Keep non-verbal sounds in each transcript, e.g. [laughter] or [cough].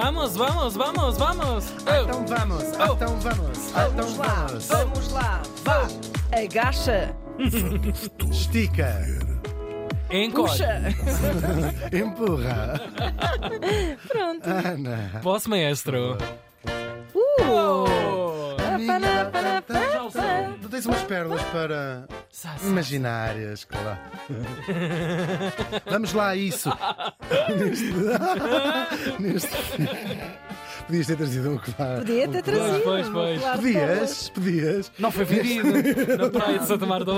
Vamos, vamos, vamos, vamos! Então vamos, então vamos, então Vamos lá, vamos. vamos lá, vá! Agacha, Estica, Encolhe! puxa! [laughs] empurra. Pronto. Ana. Posso, maestro? Uh! Tu tens umas pérolas para imaginárias, claro. Vamos lá a isso. Neste... Neste... Podias ter trazido um colar. Podia ter um trazido. Pois, pois. claro, Podias, podias. Não foi vendido na praia de Santa Marta.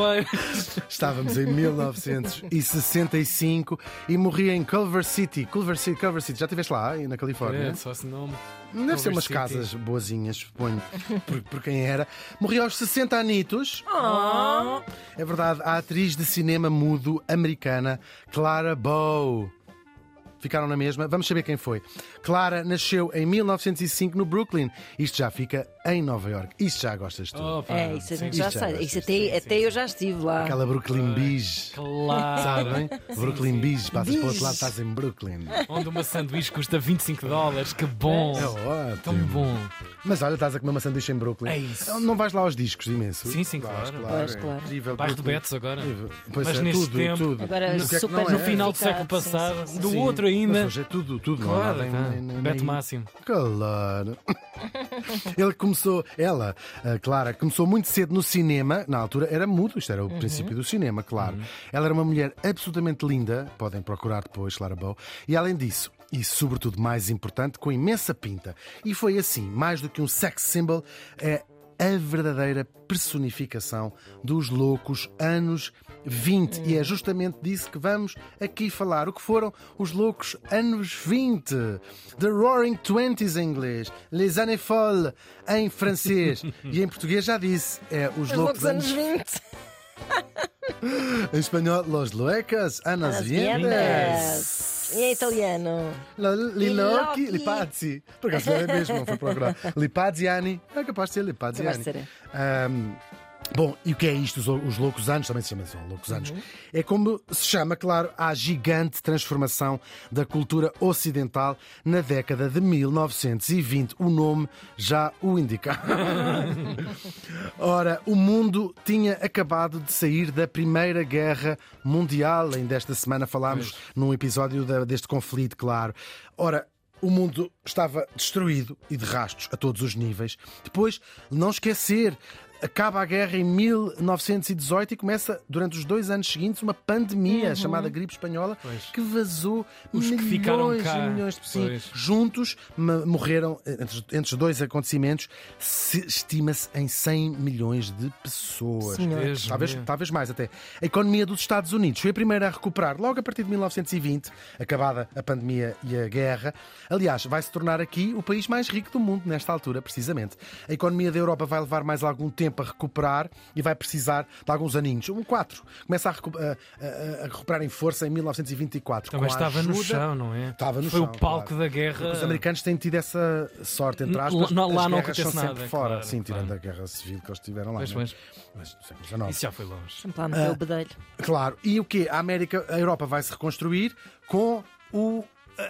Estávamos em 1965 e morri em Culver City. Culver City, Culver City. Já estiveste lá, na Califórnia? É, só esse nome. Deve ser Culver umas City. casas boazinhas, suponho, por, por quem era. Morri aos 60 anitos. Oh, É verdade, a atriz de cinema mudo americana Clara Bow. Ficaram na mesma? Vamos saber quem foi. Clara nasceu em 1905 no Brooklyn. Isto já fica em Nova York. Isto já gostas tu. Opa, é, isso a gente sim. já já sei. gostas, Isso até, sim, até eu já estive lá. Aquela Brooklyn Beach. Claro. Sabem? Brooklyn Beach. Passas para o outro lado, estás em Brooklyn. Onde uma sanduíche custa 25 dólares. Que bom. É ótimo. Tão bom. Mas olha, estás a comer uma sanduíche em Brooklyn. É isso. Não vais lá aos discos imenso? Sim, sim, Vais, claro. Vais, é claro. incrível. Bairro de Brooklyn. Betos agora. Pois Mas é, neste tudo, tempo- tudo. Agora No que é que super é? No final do século passado, sim, do sim. outro Mas ainda. hoje é tudo, tudo. Claro, tá. Beto Máximo. Claro. [laughs] Ele começou, ela, a Clara, começou muito cedo no cinema. Na altura era mudo, isto era o princípio do cinema, claro. Ela era uma mulher absolutamente linda, podem procurar depois, Clara Bow. E além disso, e sobretudo mais importante, com imensa pinta. E foi assim, mais do que um sex symbol, é a verdadeira personificação dos loucos anos 20. E é justamente disso que vamos aqui falar. O que foram os loucos anos 20? The Roaring Twenties em inglês, Les Années Folles em francês. [laughs] e em português já disse, é os Os loucos loucos anos anos. 20. [laughs] Em espanhol, Los Luecas, Anas As Viendas. E em italiano? Liloki, Liloki. Lipazzi. Por acaso é mesmo, não foi procurar. [laughs] Lipazziani. É capaz de ser Lipazziani. Capaz de ser. Ahm, bom, e o que é isto? Os, os loucos anos, também se chama são loucos anos. É como se chama, claro, a gigante transformação da cultura ocidental na década de 1920. O nome já o indica. [laughs] Ora, o mundo tinha acabado de sair da Primeira Guerra Mundial. Ainda esta semana falámos num episódio da- deste conflito, claro. Ora, o mundo estava destruído e de rastos a todos os níveis. Depois, não esquecer, acaba a guerra em 1918 e começa, durante os dois anos seguintes, uma pandemia chamada gripe espanhola que vazou Os que milhões ficaram e cá. milhões de pessoas. Pois. Juntos morreram, entre, entre os dois acontecimentos, se- estima-se em 100 milhões de pessoas. Deus Talvez, talvez mais até. A economia dos Estados Unidos foi a primeira a recuperar logo a partir de 1920, acabada a pandemia e a guerra. Aliás, vai se tornar aqui o país mais rico do mundo nesta altura, precisamente. A economia da Europa vai levar mais algum tempo a recuperar e vai precisar de alguns aninhos. Um quatro. Começa a, recu- a- a- a recuperar em força em 1924. Também com a estava no ajuda- chão, não é? Estava no Foi chão, o palco claro. da guerra. Porque os americanos têm tido essa sorte, entre aspas. lá- lá as não acontece sempre nada, fora. claro, Sim, tirando claro. a guerra civil que eles tiveram lá. Pois, não é? pois. Mas do século XIX. Isso já foi longe. Sempre lá Ah. bedelho. Claro. E o quê? A América, a Europa vai se reconstruir com o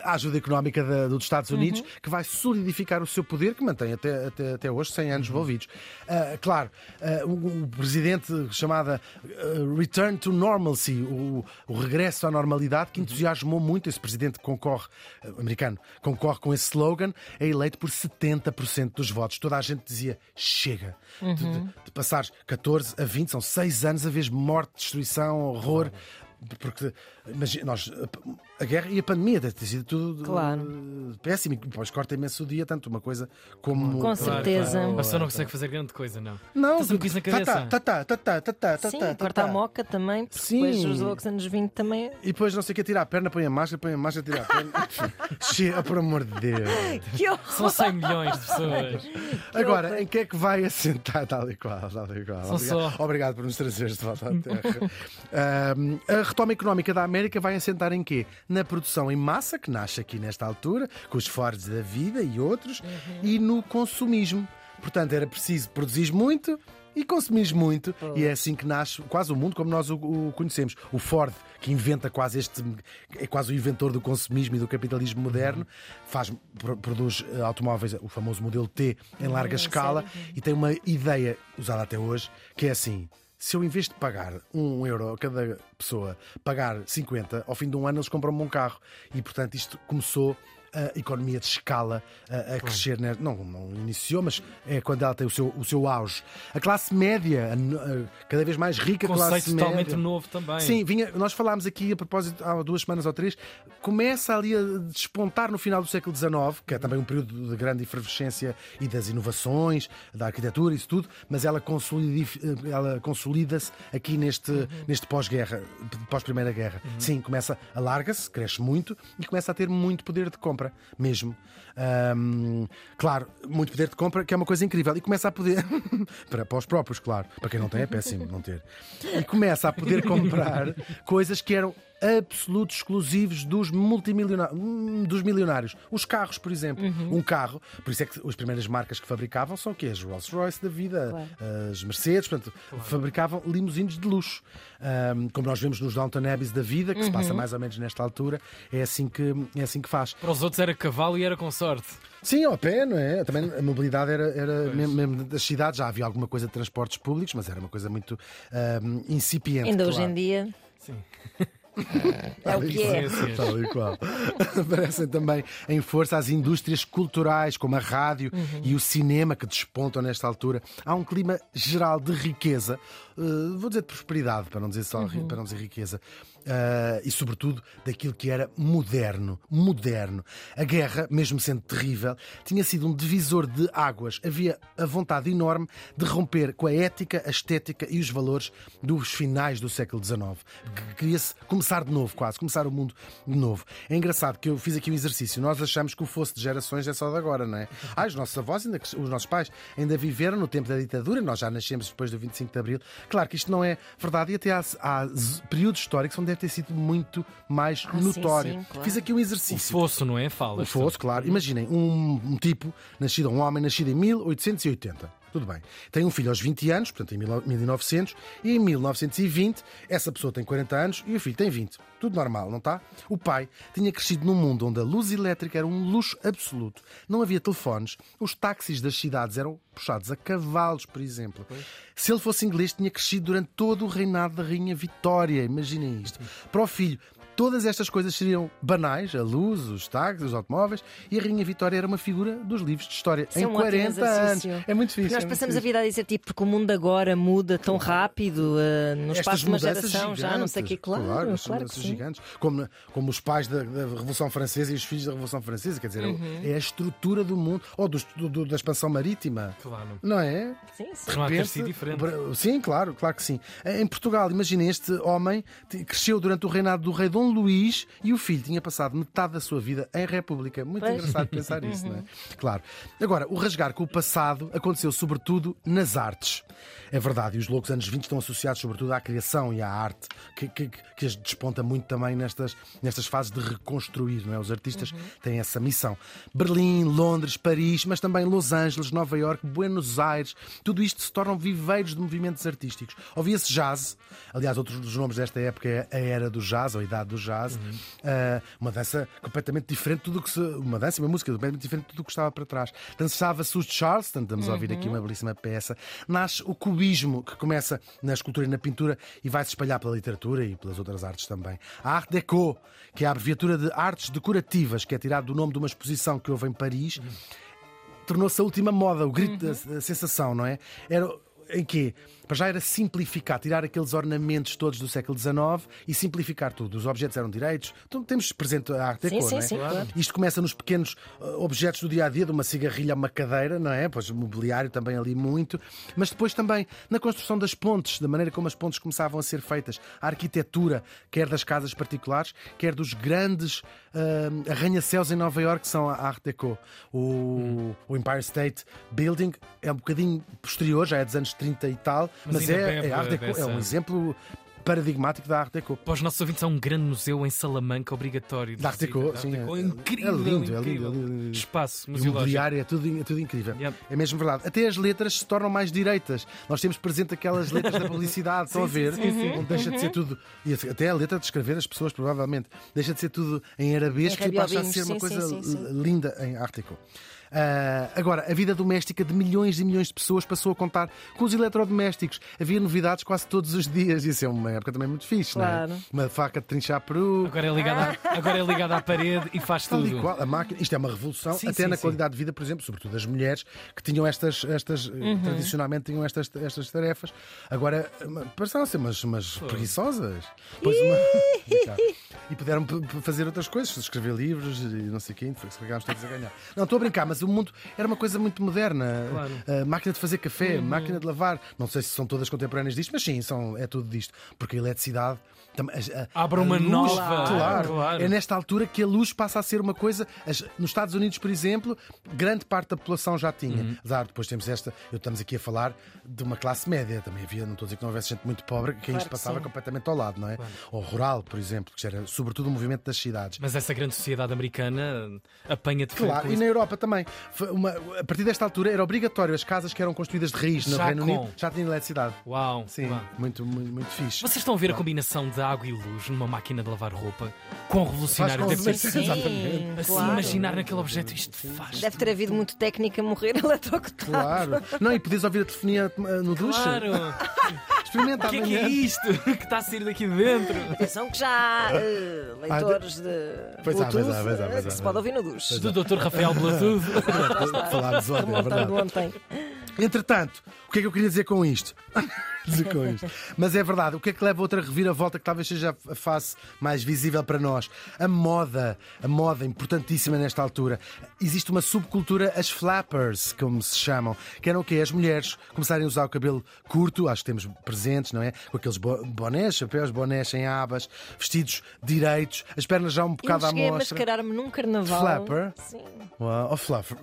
a ajuda económica da- dos Estados Unidos, que vai solidificar o seu poder, que mantém até, até, até hoje 100 anos envolvidos. Ah, claro, ah, o, o presidente chamada ah, Return to Normalcy, o, o regresso à normalidade, que entusiasmou muito. Esse presidente concorre, ah, americano, concorre com esse slogan, é eleito por 70% dos votos. Toda a gente dizia: chega. De, de, de passares 14 a 20, são 6 anos a vez morte, destruição, horror. Porque imagina, nós, a, guerra e a pandemia deve ter sido tudo Claro. eh, péssimo e depois corta imenso o dia, tanto uma coisa como. Com certeza. A pessoa não consegue fazer grande coisa, não. Não, Está sempre isso na cabeça. Tá, tá, tá, tá, tá, tá, tá, Sim, tá, corta tá. a moca também, porque Sim. depois os loucos anos 20 também. E depois não sei o que, tira a perna, põe a máscara, põe a máscara, tira a perna. [laughs] Chega, por amor de Deus. Que horror! São 100 milhões de pessoas. Agora, em que é que vai assentar tal e qual? Tal e qual. São Obrigado, só- obrigado por nos trazeres de volta à [laughs] Terra. A retoma económica da América vai assentar em quê? Na produção em massa, que nasce aqui nesta altura, com os Fords da vida e outros, e no consumismo. Portanto, era preciso produzir muito e consumir muito. E é assim que nasce quase o mundo como nós o, o conhecemos. O Ford, que inventa quase este. é quase o inventor do consumismo e do capitalismo moderno, faz, pro- produz eh, automóveis, o famoso modelo T, em larga escala, e tem uma ideia usada até hoje, que é assim. Se eu, em vez de pagar um euro a cada pessoa, pagar 50, ao fim de um ano eles compram um carro. E, portanto, isto começou a economia de escala a, a crescer. né? Não, não iniciou, mas é quando ela tem o seu, o seu auge. A classe média, a a cada vez mais rica Conceito classe totalmente média. novo também. Sim, vinha, nós falámos aqui a propósito há duas semanas ou três, começa ali a despontar no final do século XIX, que é também um período de grande efervescência e das inovações, da arquitetura, isso tudo, mas ela ela consolida-se aqui neste, neste pós-guerra, pós-primeira guerra. Sim, começa, alarga-se, cresce muito e começa a ter muito poder de compra mesmo. Ahm, claro, muito poder de compra, que é uma coisa incrível. E começa a poder, [laughs] para, para os próprios, claro, para quem não tem é péssimo não ter. E começa a poder comprar coisas que eram absolutos exclusivos dos multimilionários, hum, dos milionários. Os carros, por exemplo. Um carro, por isso é que as primeiras marcas que fabricavam são o quê? As Rolls Royce da vida, as Mercedes, portanto, fabricavam limusines de luxo. Ahm, como nós vemos nos Downton Abbeys da vida, que se passa mais ou menos nesta altura, é assim que, é assim que faz. Para os outros era cavalo e era com sorte. Sim, ao pé, não é? Também a mobilidade era, era mesmo, mesmo das cidades, já havia alguma coisa de transportes públicos, mas era uma coisa muito ahm, incipiente. Ainda hoje claro. em dia Sim. [laughs] é o que é. Tal e qual. Aparecem também em força as indústrias culturais, como a rádio e o cinema, que despontam nesta altura. Há um clima geral de riqueza, eh, vou dizer de prosperidade, para não dizer só ri- para não dizer riqueza, eh, e sobretudo daquilo que era moderno. Moderno. A guerra, mesmo sendo terrível, tinha sido um divisor de águas. Havia a vontade enorme de romper com a ética, a estética e os valores dos finais do século XIX. Que Queria-se começar de novo, quase, começar o mundo de novo. É engraçado que eu fiz aqui um exercício. Nós achamos que o fosso de gerações é só de agora, não é? Ah, os nossos avós, ainda, os nossos pais, ainda viveram no tempo da ditadura, nós já nascemos depois do 25 de Abril. Claro que isto não é verdade e até há, há períodos históricos onde deve ter sido muito mais sim, notório. sim, claro. Fiz aqui um O exercício. fosso, não é? Fala. O fosso, claro. Imaginem, um, um tipo, nascido, um homem nascido em 1880. Tudo bem. Tem um filho aos 20 anos, portanto em 1900, e em 1920 essa pessoa tem 40 anos e o filho tem 20. Tudo normal, não está? O pai tinha crescido num mundo onde a luz elétrica era um luxo absoluto. Não havia telefones. Os táxis das cidades eram puxados a cavalos, por exemplo. Se ele fosse inglês, tinha crescido durante todo o reinado da Rainha Vitória. Imaginem isto. Para o filho, Todas estas coisas seriam banais, a luz, os táxis, os automóveis, e a Rainha Vitória era uma figura dos livros de história Isso é em um ótimo 40 anos. É muito difícil. Nós é muito passamos a difícil. vida a dizer tipo porque o mundo agora muda tão rápido, eh, no Estas espaço de uma geração, já não sei o que, gigantes, claro, claro, estas que sim. gigantes. Como, como os pais da, da Revolução Francesa e os filhos da Revolução Francesa, quer dizer, Uhum. é a estrutura do mundo, ou do- do- da expansão marítima. Claro. Não é? Sim, sim. Ter sido diferente. Sim, claro, claro que sim. Em Portugal, imagina, este homem cresceu durante o reinado do rei Dom Luís e o filho tinha passado metade da sua vida em República. Muito Pois. engraçado pensar isso, não é? Claro. Agora, o rasgar com o passado aconteceu sobretudo nas artes. É verdade, e os loucos anos 20 estão associados sobretudo à criação e à arte, que, que, que as desponta muito também nestas, nestas fases de reconstruir, não é? Os artistas têm essa missão. Berlim, Londres, Paris, mas também Los Angeles, Nova Iorque, Buenos Aires, tudo isto se tornam viveiros de movimentos artísticos. Ouvia-se jazz, aliás, outros dos nomes desta época é a era do jazz, ou a idade do jazz, Ah, uma dança completamente diferente de tudo o que se, uma dança uma música completamente diferente de tudo o que estava para trás. Dançava-se os Charleston, estamos a ouvir aqui uma belíssima peça. Nasce o cubismo, que começa na escultura e na pintura e vai se espalhar pela literatura e pelas outras artes também. A Art Deco, que é a abreviatura de artes decorativas, que é tirado do nome de uma exposição que houve em Paris, tornou-se a última moda, o grito da da sensação, não é? Era em quê? Para já era simplificar, tirar aqueles ornamentos todos do século XIX e simplificar tudo. Os objetos eram direitos. Então temos presente a arte Sim, deco, sim, não é? sim, claro. Isto começa nos pequenos uh, objetos do dia a dia, de uma cigarrilha a uma cadeira, não é? Pois mobiliário também ali muito. Mas depois também na construção das pontes, da maneira como as pontes começavam a ser feitas, a arquitetura, quer das casas particulares, quer dos grandes uh, arranha-céus em Nova Iorque, que são a Art Deco. O, o Empire State Building é um bocadinho posterior, já é dos anos 30 e tal, Mas mas, é, é Art Deco, é dessa- um exemplo paradigmático da Art Deco. Para os nossos ouvintes, há um grande museu em Salamanca obrigatório. Da Art visita. Deco, sim, Deco. é- É incrível. é lindo, é lindo, incrível. é lindo, é lindo. Espaço E o museológico. mobiliário é tudo, é tudo incrível. Yep. É mesmo verdade. Até as letras se tornam mais direitas. Nós temos presente aquelas letras da publicidade, [laughs] estão a ver? sim, sim. Onde deixa de ser tudo. E até a letra de escrever as pessoas, provavelmente. Deixa de ser tudo em arabesco e passa a ser uma coisa sim, sim, sim. linda em Art Deco. Ah, agora, a vida doméstica de milhões e milhões de pessoas passou a contar com os eletrodomésticos. Havia novidades quase todos os dias. Isso é uma época também muito fixe, Claro. não é? Uma faca de trinchar peru. Agora é, ligado à, agora é ligado à parede e faz tudo. qual, a máquina, isto é uma revolução, Sim, até sim, na sim. qualidade de vida, por exemplo, sobretudo as mulheres que tinham estas, estas eh, Uhum. tradicionalmente tinham estas, estas tarefas. Agora passaram a ser umas, umas preguiçosas. Pois uma- [laughs] e puderam fazer outras coisas, escrever livros e não sei o quê, foi que ficámos todos a ganhar. Não, estou a brincar, mas o mundo era uma coisa muito moderna. Claro. A máquina de fazer café, máquina de lavar. Não sei se são todas contemporâneas disto, mas sim, são, é tudo disto. Porque a eletricidade. Abre a uma luz- nova- Claro, Claro. é nesta altura que a luz passa a ser uma coisa. as- nos Estados Unidos, por exemplo, grande parte da população já tinha. Uhum. Claro, depois temos esta. Eu estamos aqui a falar de uma classe média. Também havia, não estou a dizer que não houvesse gente muito pobre, que Claro isto que passava sim. completamente ao lado, não é? Ou rural, por exemplo, que era sobretudo o movimento das cidades. Mas essa grande sociedade americana apanha de Claro, e na Europa também. Uma- a partir desta altura era obrigatório as casas que eram construídas de raiz no Já Reino com. Unido já tinham eletricidade. Uau, Sim, uau. muito, muito, muito fixe. Vocês estão a ver a combinação de água e luz numa máquina de lavar roupa? Quão revolucionário deve ter sido. Exatamente. Assim, claro. imaginar naquele objeto isto faz. Deve ter havido muito técnico a morrer [laughs] eletrocutado. Claro. Não, e podias ouvir a telefonia eh, no duche. Claro! [laughs] Experimenta O que é que é isto [laughs] que está a sair daqui de dentro? Atenção que já há eh, leitores de Pois há, Bluetooth pois há, pois há, pois eh, que se pode ouvir no duche. Do Dr. Rafael Bluetooth. [laughs] Falámos ontem, é Remontando verdade. ontem. Entretanto, o que é que eu queria dizer com isto? [laughs] dizer com isto. Mas é verdade, o que é que leva a outra reviravolta que talvez seja a face mais visível para nós? A moda, a moda importantíssima nesta altura. Existe uma subcultura, as flappers, como se chamam, que eram o quê? As mulheres começarem a usar o cabelo curto, acho que temos presentes, não é? Com aqueles bo- bonés, chapéus, bonés sem abas, vestidos direitos, as pernas já um Eu bocado à cheguei a mostra. mascarar-me num carnaval. Flapper? Sim. Uau, oh, flapper.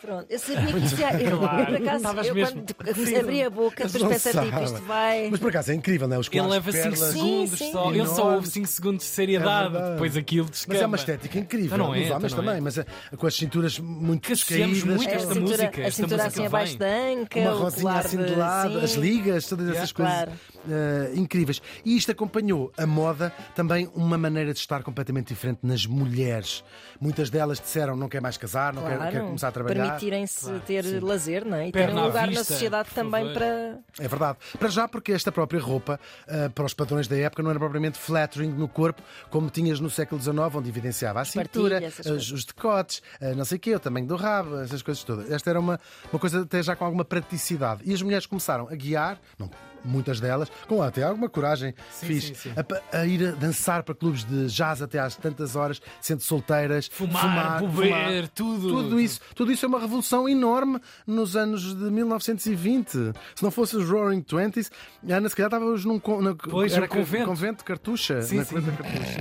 Pronto, eu sabia que isso ia. Eu, Claro, por acaso, eu mesmo- quando abri a boca, Mas depois pensei tipo, isto vai. Mas por acaso é incrível, não é? Os Ele leva de 5 perlas. segundos sim. só. Ele só ouve 5 segundos de seriedade. verdade. Depois aquilo descamba. Mas é uma estética incrível. Então não é, homens então não é. também, mas é, com as cinturas muito Que descaídas. muito a esta cintura, música, a esta cintura música assim abaixo da anca, Uma o rosinha assim de lado, as ligas, todas essas coisas claro. eh, incríveis. E isto acompanhou a moda também uma maneira de estar completamente diferente nas mulheres. Muitas delas disseram não quer mais casar, não quer, Claro, quer começar a trabalhar. Permitirem-se ter lazer, não é? E terem à um lugar vista, na sociedade também favor. para. É verdade. Para já, porque esta própria roupa, ah, para os padrões da época, não era propriamente flattering no corpo, como tinhas no século XIX, onde evidenciava a cintura, os, coisas. os decotes, ah, não sei o quê, o tamanho do rabo, essas coisas todas. Esta era uma, uma coisa até já com alguma praticidade. E as mulheres começaram a guiar, não, muitas delas, com até alguma coragem Sim, fixe, sim, sim. A, a ir a dançar para clubes de jazz até às tantas horas, sendo solteiras, Fumar, beber, tudo. tudo isso, tudo isso é uma revolução enorme nos anos de 1920. Se não fosse os Roaring Twenties, a Ana se calhar estávamos num con- na, Pois, era um convento. convento de cartucha. Sim, na sim. Da cartucha.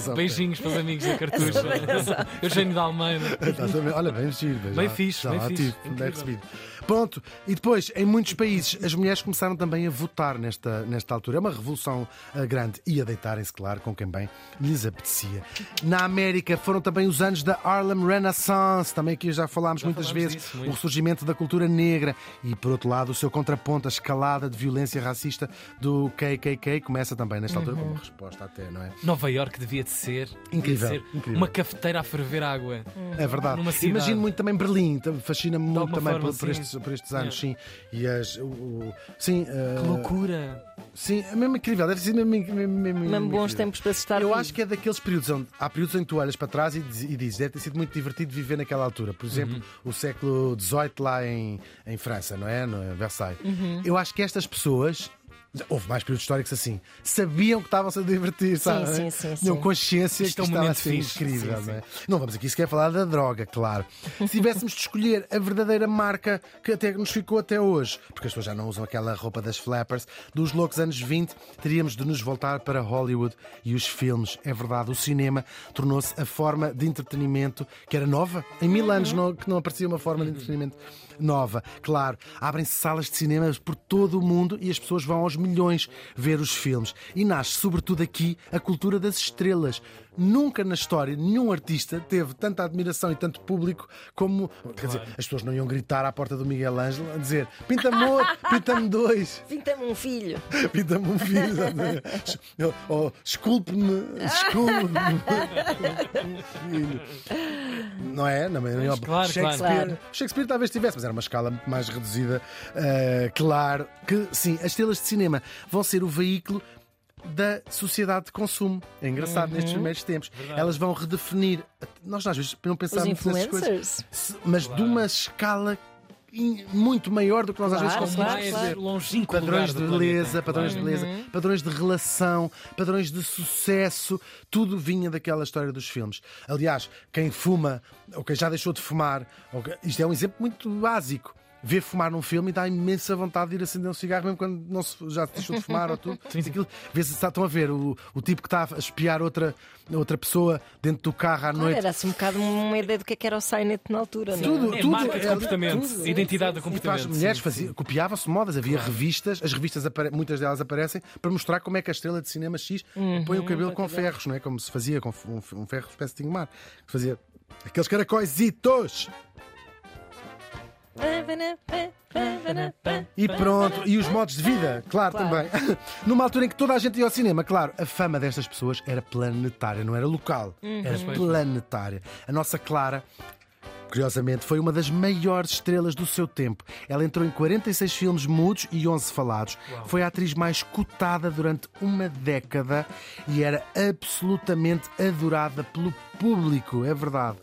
só- [laughs] Beijinhos para os amigos da Cartucha. Eugênio de Almeida. Olha, bem giro. Bem já- fixe, já bem lá fixe. bem recebido. Ponto. E depois, em muitos países, as mulheres começaram também a votar nesta, nesta altura. É uma revolução ah, grande. E a deitarem-se, claro, com quem bem lhes apetecia. Na América foram também os anos da Harlem Renaissance, também aqui já falámos muitas falámos vezes. disso, muito. o ressurgimento da cultura negra. E, por outro lado, o seu contraponto, a escalada de violência racista do KKK, começa também nesta altura Uhum. como resposta até, não é? Nova York devia de ser, de Incrível, ser incrível. uma cafeteira a ferver água. É verdade. Imagino muito também Berlim, fascina-me muito também por, por estes, por estes anos, sim. E as, o, o- sim, Que uh, loucura! sim, é mesmo incrível, deve ser mesmo, mesmo, mesmo, Mesmo bons incrível. tempos para se estar Eu vivo. acho que é daqueles períodos onde há períodos em que tu olhas para trás e, diz- e dizes deve ter sido muito divertido viver naquela altura. Por exemplo, Uhum. o século XVIII lá em, em França, não é? No Versailles. Uhum. Eu acho que estas pessoas Houve mais períodos históricos assim. Sabiam que estavam-se a divertir, sabe? sim, sim, Tinham sim. consciência Isto que é um estava a momento ser incrível, Sim, não é? Não vamos aqui sequer falar da droga, claro. Se tivéssemos de escolher a verdadeira marca que até nos ficou até hoje, porque as pessoas já não usam aquela roupa das flappers, dos loucos anos 20, teríamos de nos voltar para Hollywood e os filmes. É verdade, o cinema tornou-se a forma de entretenimento que era nova. Em mil anos não, que não aparecia uma forma de entretenimento nova. Claro, abrem-se salas de cinema por todo o mundo e as pessoas vão aos milhões ver os filmes. E nasce, sobretudo aqui, a cultura das estrelas. Nunca na história nenhum artista teve tanta admiração e tanto público como. Quer dizer, as pessoas não iam gritar à porta do Miguel Ângelo a dizer pinta-me outro, [laughs] pinta-me dois, Pinta-me um filho. [laughs] pinta-me um filho. Ou esculpe-me, esculpe-me filho. Não é? Na maioria, claro, Shakespeare, claro. Shakespeare talvez tivesse, mas era uma escala muito mais reduzida. Uh, claro que sim, as estrelas de cinema vão ser o veículo da sociedade de consumo. É engraçado nestes primeiros tempos. Elas vão redefinir. Nós às vezes não Os pensamos nessas coisas, mas de uma escala muito maior do que nós às vezes Claro, conseguimos claro, claro. longínquo Padrões de beleza, planeta, padrões de claro. beleza, padrões de relação, padrões de sucesso, tudo vinha daquela história dos filmes. Aliás, quem fuma, ou quem já deixou de fumar, que- isto é um exemplo muito básico. Vê fumar num filme e dá imensa vontade de ir acender um cigarro, mesmo quando não se, já se deixou de fumar ou tudo. Aquilo, vê se estão a ver o, o tipo que está a espiar outra, outra pessoa dentro do carro à Claro, noite. era-se um bocado uma ideia do que é que era o Sainet na altura, não é? Tudo, É tudo. marca de é- comportamento, tudo. identidade de comportamento. as mulheres sim, copiavam-se modas, havia revistas, as revistas muitas delas aparecem para mostrar como é que a estrela de cinema X põe o cabelo com ferros, não é? Como se fazia com um, ferro espécie de Ingmar. Fazia aqueles caracóisitos. E pronto, e os modos de vida, claro, Claro. também. [laughs] Numa altura em que toda a gente ia ao cinema, claro, a fama destas pessoas era planetária, não era local, era planetária. A nossa Clara. Curiosamente, foi uma das maiores estrelas do seu tempo. Ela entrou em 46 filmes mudos e 11 falados. Foi a atriz mais cotada durante uma década e era absolutamente adorada pelo público, é verdade.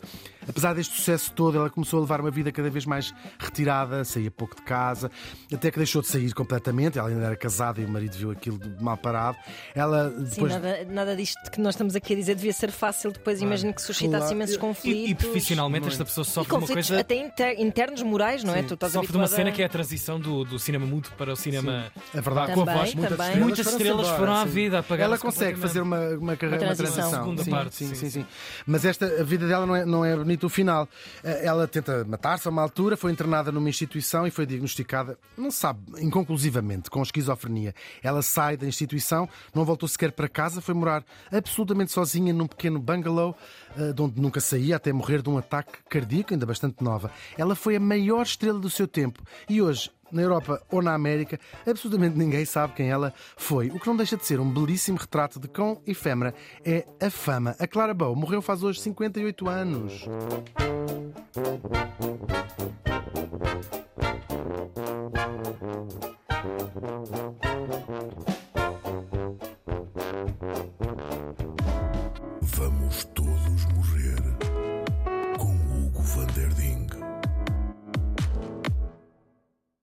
Apesar deste sucesso todo, ela começou a levar uma vida cada vez mais retirada, saía pouco de casa, até que deixou de sair completamente. Ela ainda era casada e o marido viu aquilo de mal parado. Ela Sim, depois nada, nada disto que nós estamos aqui a dizer devia ser fácil. Depois imagino que suscitasse Claro. imensos conflitos. E, e profissionalmente esta pessoa sofre uma coisa. até inter- internos morais, não é? Tu estás Sofre de uma habituada cena a- que é a transição do, do cinema mudo para o cinema É verdade. com a Também, voz. também. Muitas estrelas foram à vida, apagaram-se Ela consegue fazer uma, uma carreira, Uma uma transição. transição. Segunda sim, parte, sim, sim, sim, sim. Mas esta a vida dela não é, não é bonito o final. Eh, Ela tenta matar-se a uma altura, foi internada numa instituição e foi diagnosticada, não sabe, inconclusivamente, com esquizofrenia. Ela sai da instituição, não voltou sequer para casa, foi morar absolutamente sozinha num pequeno bungalow, eh, de onde nunca saía, até morrer de um ataque cardíaco, ainda bastante nova. Ela foi a maior estrela do seu tempo e hoje na Europa ou na América, absolutamente ninguém sabe quem ela foi. O que não deixa de ser um belíssimo retrato de quão efêmera é a fama. A Clara Bow morreu faz hoje 58 anos.